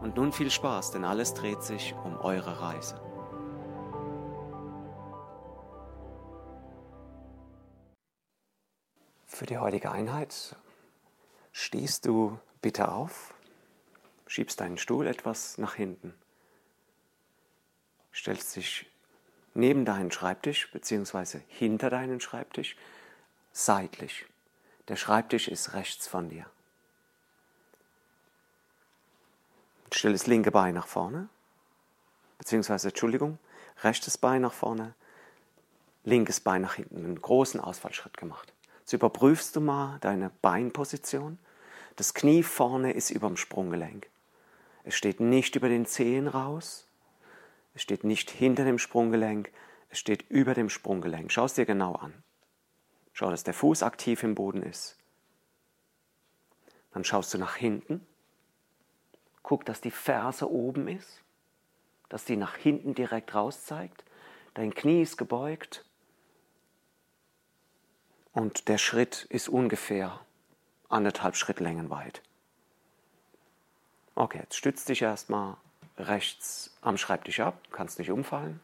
Und nun viel Spaß, denn alles dreht sich um eure Reise. Für die heutige Einheit stehst du bitte auf, schiebst deinen Stuhl etwas nach hinten, stellst dich neben deinen Schreibtisch bzw. hinter deinen Schreibtisch seitlich. Der Schreibtisch ist rechts von dir. Stell das linke Bein nach vorne, beziehungsweise, Entschuldigung, rechtes Bein nach vorne, linkes Bein nach hinten, einen großen Ausfallschritt gemacht. Jetzt überprüfst du mal deine Beinposition. Das Knie vorne ist über dem Sprunggelenk. Es steht nicht über den Zehen raus. Es steht nicht hinter dem Sprunggelenk. Es steht über dem Sprunggelenk. Schau es dir genau an. Schau, dass der Fuß aktiv im Boden ist. Dann schaust du nach hinten Guck, dass die Ferse oben ist, dass die nach hinten direkt raus zeigt. Dein Knie ist gebeugt und der Schritt ist ungefähr anderthalb Schrittlängen weit. Okay, jetzt stützt dich erstmal rechts am Schreibtisch ab, kannst nicht umfallen.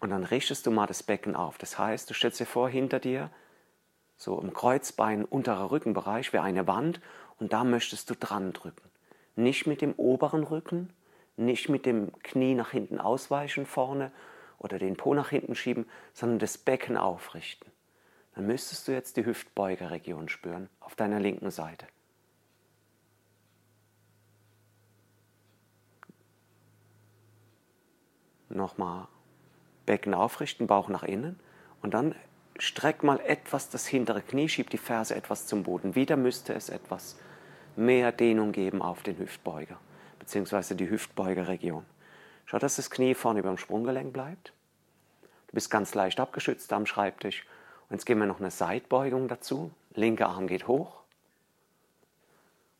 Und dann richtest du mal das Becken auf. Das heißt, du stellst dir vor, hinter dir, so im Kreuzbein, unterer Rückenbereich, wäre eine Wand und da möchtest du dran drücken. Nicht mit dem oberen Rücken, nicht mit dem Knie nach hinten ausweichen vorne oder den Po nach hinten schieben, sondern das Becken aufrichten. Dann müsstest du jetzt die Hüftbeugerregion spüren auf deiner linken Seite. Nochmal Becken aufrichten, Bauch nach innen und dann streck mal etwas das hintere Knie, schieb die Ferse etwas zum Boden. Wieder müsste es etwas mehr Dehnung geben auf den Hüftbeuger, beziehungsweise die Hüftbeugerregion. Schau, dass das Knie vorne über dem Sprunggelenk bleibt. Du bist ganz leicht abgeschützt am Schreibtisch. Und jetzt geben wir noch eine Seitbeugung dazu. Linker Arm geht hoch.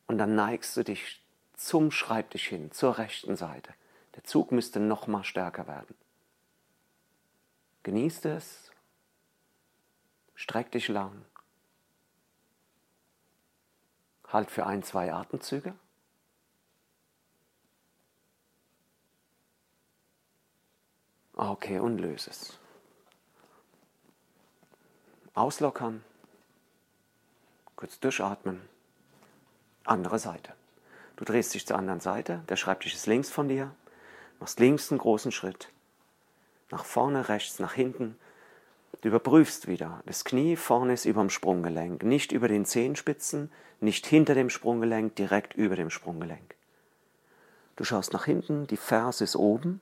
Und dann neigst du dich zum Schreibtisch hin, zur rechten Seite. Der Zug müsste noch mal stärker werden. Genießt es. Streck dich lang. Halt für ein, zwei Atemzüge. Okay, und löse es. Auslockern. Kurz durchatmen. Andere Seite. Du drehst dich zur anderen Seite. Der Schreibtisch ist links von dir. Machst links einen großen Schritt. Nach vorne, rechts, nach hinten. Du überprüfst wieder. Das Knie vorne ist über dem Sprunggelenk, nicht über den Zehenspitzen, nicht hinter dem Sprunggelenk, direkt über dem Sprunggelenk. Du schaust nach hinten, die Ferse ist oben.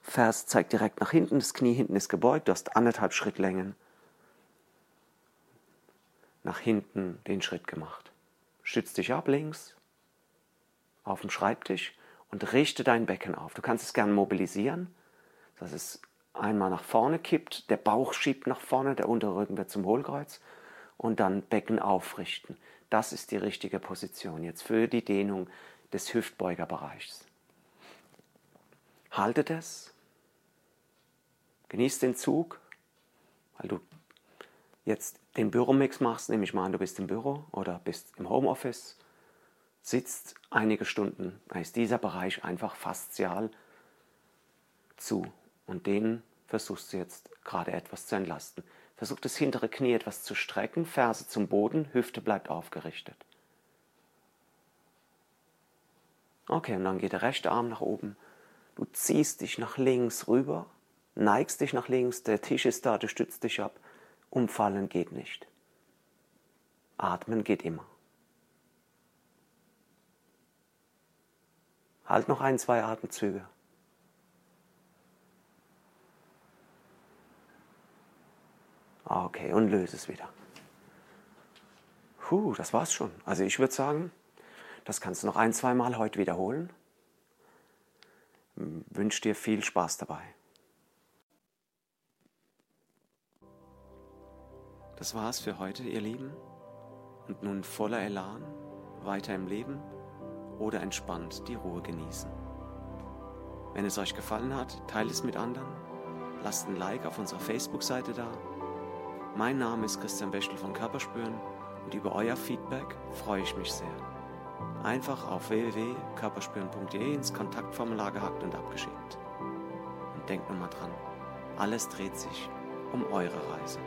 Ferse zeigt direkt nach hinten, das Knie hinten ist gebeugt, du hast anderthalb Schrittlängen nach hinten den Schritt gemacht. Stütz dich ab links auf dem Schreibtisch und richte dein Becken auf. Du kannst es gern mobilisieren, dass es einmal nach vorne kippt, der Bauch schiebt nach vorne, der untere Rücken wird zum Hohlkreuz und dann Becken aufrichten. Das ist die richtige Position jetzt für die Dehnung des Hüftbeugerbereichs. Haltet es, genießt den Zug, weil du jetzt den Büromix machst, nehme ich mal an, du bist im Büro oder bist im Homeoffice, sitzt einige Stunden, da ist dieser Bereich einfach faszial zu und den versuchst du jetzt gerade etwas zu entlasten. Versuch das hintere Knie etwas zu strecken, Ferse zum Boden, Hüfte bleibt aufgerichtet. Okay, und dann geht der rechte Arm nach oben. Du ziehst dich nach links rüber, neigst dich nach links, der Tisch ist da, du stützt dich ab. Umfallen geht nicht. Atmen geht immer. Halt noch ein, zwei Atemzüge. Okay, und löse es wieder. Puh, das war's schon. Also ich würde sagen, das kannst du noch ein, zwei Mal heute wiederholen. wünsche dir viel Spaß dabei. Das war's für heute, ihr Lieben. Und nun voller Elan, weiter im Leben oder entspannt die Ruhe genießen. Wenn es euch gefallen hat, teilt es mit anderen, lasst ein Like auf unserer Facebook-Seite da. Mein Name ist Christian Bechtel von Körperspüren und über euer Feedback freue ich mich sehr. Einfach auf www.körperspüren.de ins Kontaktformular gehackt und abgeschickt. Und denkt nochmal dran, alles dreht sich um eure Reise.